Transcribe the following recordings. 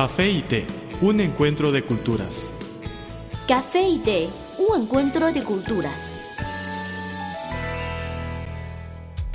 Café y té, un encuentro de culturas. Café y té, un encuentro de culturas.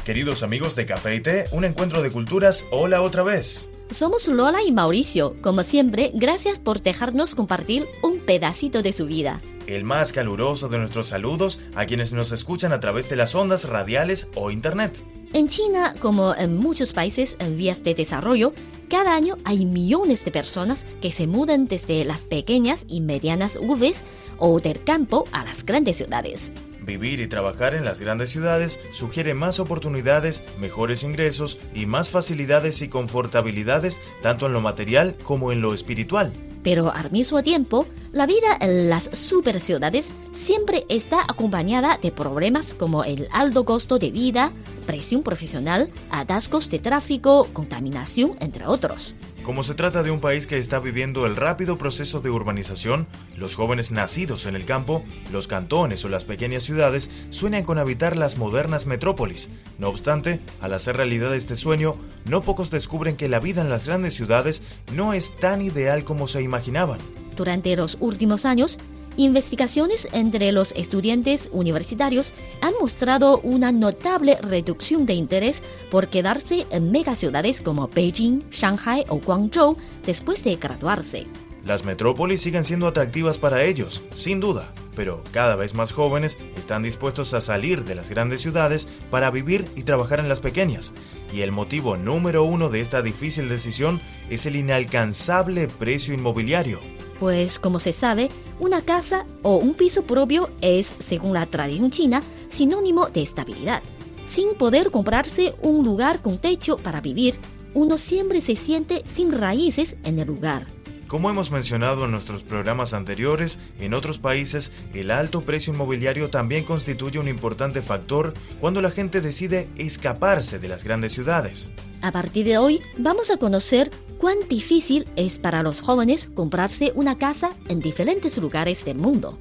Queridos amigos de Café y Té, un encuentro de culturas, hola otra vez. Somos Lola y Mauricio. Como siempre, gracias por dejarnos compartir un pedacito de su vida. El más caluroso de nuestros saludos a quienes nos escuchan a través de las ondas radiales o internet. En China, como en muchos países en vías de desarrollo, cada año hay millones de personas que se mudan desde las pequeñas y medianas urbes o del campo a las grandes ciudades. Vivir y trabajar en las grandes ciudades sugiere más oportunidades, mejores ingresos y más facilidades y confortabilidades tanto en lo material como en lo espiritual. Pero al mismo tiempo, la vida en las super ciudades siempre está acompañada de problemas como el alto costo de vida, presión profesional, atascos de tráfico, contaminación, entre otros. Como se trata de un país que está viviendo el rápido proceso de urbanización, los jóvenes nacidos en el campo, los cantones o las pequeñas ciudades sueñan con habitar las modernas metrópolis. No obstante, al hacer realidad este sueño, no pocos descubren que la vida en las grandes ciudades no es tan ideal como se imaginaban. Durante los últimos años, Investigaciones entre los estudiantes universitarios han mostrado una notable reducción de interés por quedarse en megaciudades como Beijing, Shanghai o Guangzhou después de graduarse. Las metrópolis siguen siendo atractivas para ellos, sin duda, pero cada vez más jóvenes están dispuestos a salir de las grandes ciudades para vivir y trabajar en las pequeñas. Y el motivo número uno de esta difícil decisión es el inalcanzable precio inmobiliario. Pues como se sabe, una casa o un piso propio es, según la tradición china, sinónimo de estabilidad. Sin poder comprarse un lugar con techo para vivir, uno siempre se siente sin raíces en el lugar. Como hemos mencionado en nuestros programas anteriores, en otros países el alto precio inmobiliario también constituye un importante factor cuando la gente decide escaparse de las grandes ciudades. A partir de hoy vamos a conocer cuán difícil es para los jóvenes comprarse una casa en diferentes lugares del mundo.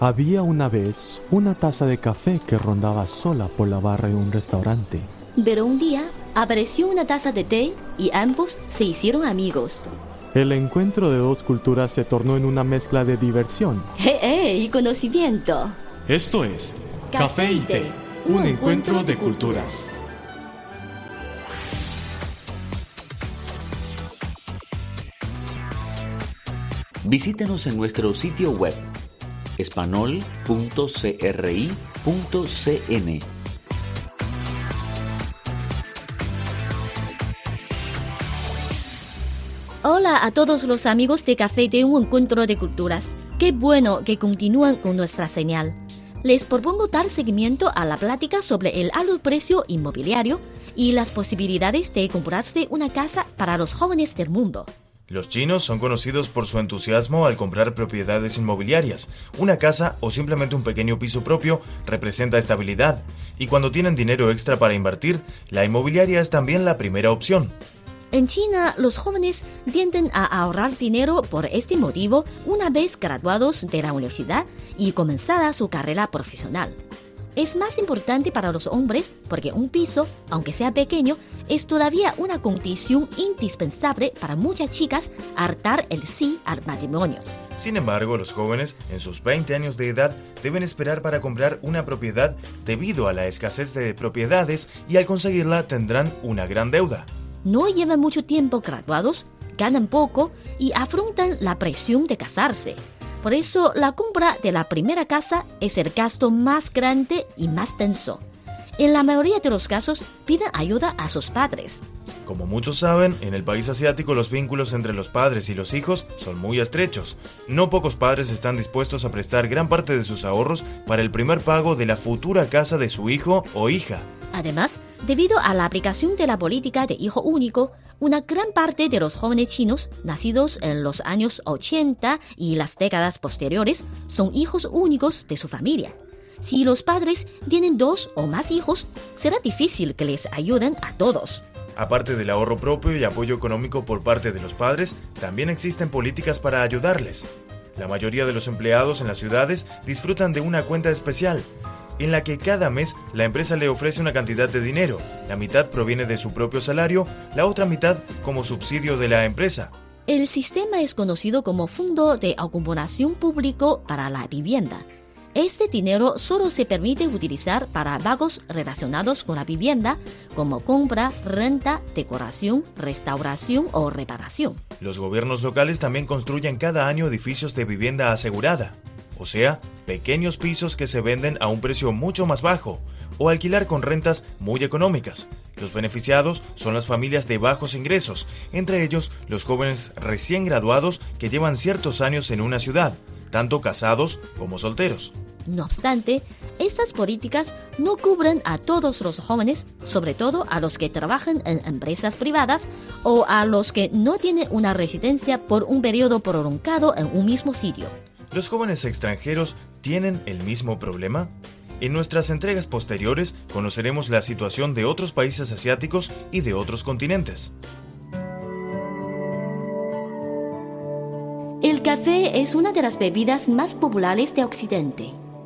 Había una vez una taza de café que rondaba sola por la barra de un restaurante. Pero un día apareció una taza de té y ambos se hicieron amigos. El encuentro de dos culturas se tornó en una mezcla de diversión. ¡Eh, eh! Y conocimiento. Esto es Café y Té, un encuentro de culturas. Visítenos en nuestro sitio web espanol.cri.cn. Hola a todos los amigos de Café de un Encuentro de Culturas. Qué bueno que continúan con nuestra señal. Les propongo dar seguimiento a la plática sobre el alto precio inmobiliario y las posibilidades de comprarse una casa para los jóvenes del mundo. Los chinos son conocidos por su entusiasmo al comprar propiedades inmobiliarias. Una casa o simplemente un pequeño piso propio representa estabilidad y cuando tienen dinero extra para invertir, la inmobiliaria es también la primera opción. En China, los jóvenes tienden a ahorrar dinero por este motivo una vez graduados de la universidad y comenzada su carrera profesional. Es más importante para los hombres porque un piso, aunque sea pequeño, es todavía una condición indispensable para muchas chicas hartar el sí al matrimonio. Sin embargo, los jóvenes, en sus 20 años de edad, deben esperar para comprar una propiedad debido a la escasez de propiedades y al conseguirla tendrán una gran deuda. No llevan mucho tiempo graduados, ganan poco y afrontan la presión de casarse. Por eso, la compra de la primera casa es el gasto más grande y más tenso. En la mayoría de los casos, piden ayuda a sus padres. Como muchos saben, en el país asiático los vínculos entre los padres y los hijos son muy estrechos. No pocos padres están dispuestos a prestar gran parte de sus ahorros para el primer pago de la futura casa de su hijo o hija. Además, debido a la aplicación de la política de hijo único, una gran parte de los jóvenes chinos nacidos en los años 80 y las décadas posteriores son hijos únicos de su familia. Si los padres tienen dos o más hijos, será difícil que les ayuden a todos. Aparte del ahorro propio y apoyo económico por parte de los padres, también existen políticas para ayudarles. La mayoría de los empleados en las ciudades disfrutan de una cuenta especial. en la que cada mes la empresa le ofrece una cantidad de dinero. La mitad proviene de su propio salario, la otra mitad como subsidio de la empresa. El sistema es conocido como Fondo de Acumulación Público para la Vivienda. Este dinero solo se permite utilizar para pagos relacionados con la vivienda, como compra, renta, decoración, restauración o reparación. Los gobiernos locales también construyen cada año edificios de vivienda asegurada, o sea, pequeños pisos que se venden a un precio mucho más bajo, o alquilar con rentas muy económicas. Los beneficiados son las familias de bajos ingresos, entre ellos los jóvenes recién graduados que llevan ciertos años en una ciudad, tanto casados como solteros. No obstante, estas políticas no cubren a todos los jóvenes, sobre todo a los que trabajan en empresas privadas o a los que no tienen una residencia por un periodo prolongado en un mismo sitio. ¿Los jóvenes extranjeros tienen el mismo problema? En nuestras entregas posteriores conoceremos la situación de otros países asiáticos y de otros continentes. El café es una de las bebidas más populares de Occidente.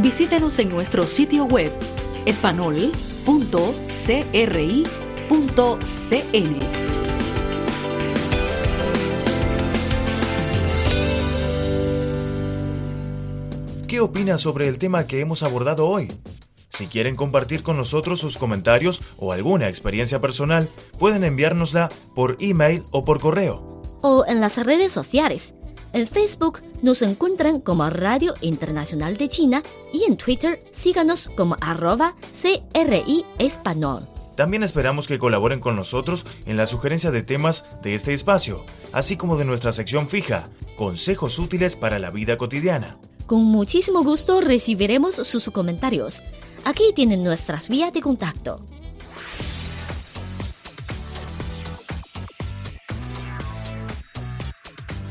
Visítenos en nuestro sitio web espanol.cri.cn. ¿Qué opina sobre el tema que hemos abordado hoy? Si quieren compartir con nosotros sus comentarios o alguna experiencia personal, pueden enviárnosla por email o por correo. O en las redes sociales. En Facebook nos encuentran como Radio Internacional de China y en Twitter síganos como arroba CRI Español. También esperamos que colaboren con nosotros en la sugerencia de temas de este espacio, así como de nuestra sección fija, Consejos útiles para la vida cotidiana. Con muchísimo gusto recibiremos sus comentarios. Aquí tienen nuestras vías de contacto.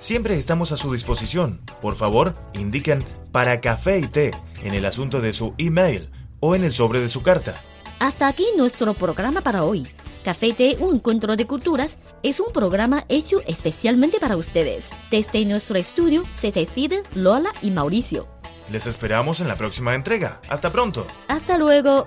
Siempre estamos a su disposición. Por favor, indiquen para café y té en el asunto de su email o en el sobre de su carta. Hasta aquí nuestro programa para hoy. Café y Té, un encuentro de culturas, es un programa hecho especialmente para ustedes. Desde nuestro estudio se despiden Lola y Mauricio. Les esperamos en la próxima entrega. Hasta pronto. Hasta luego.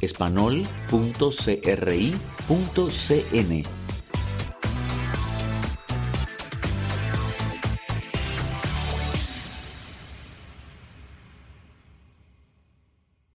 espanol.cri.cn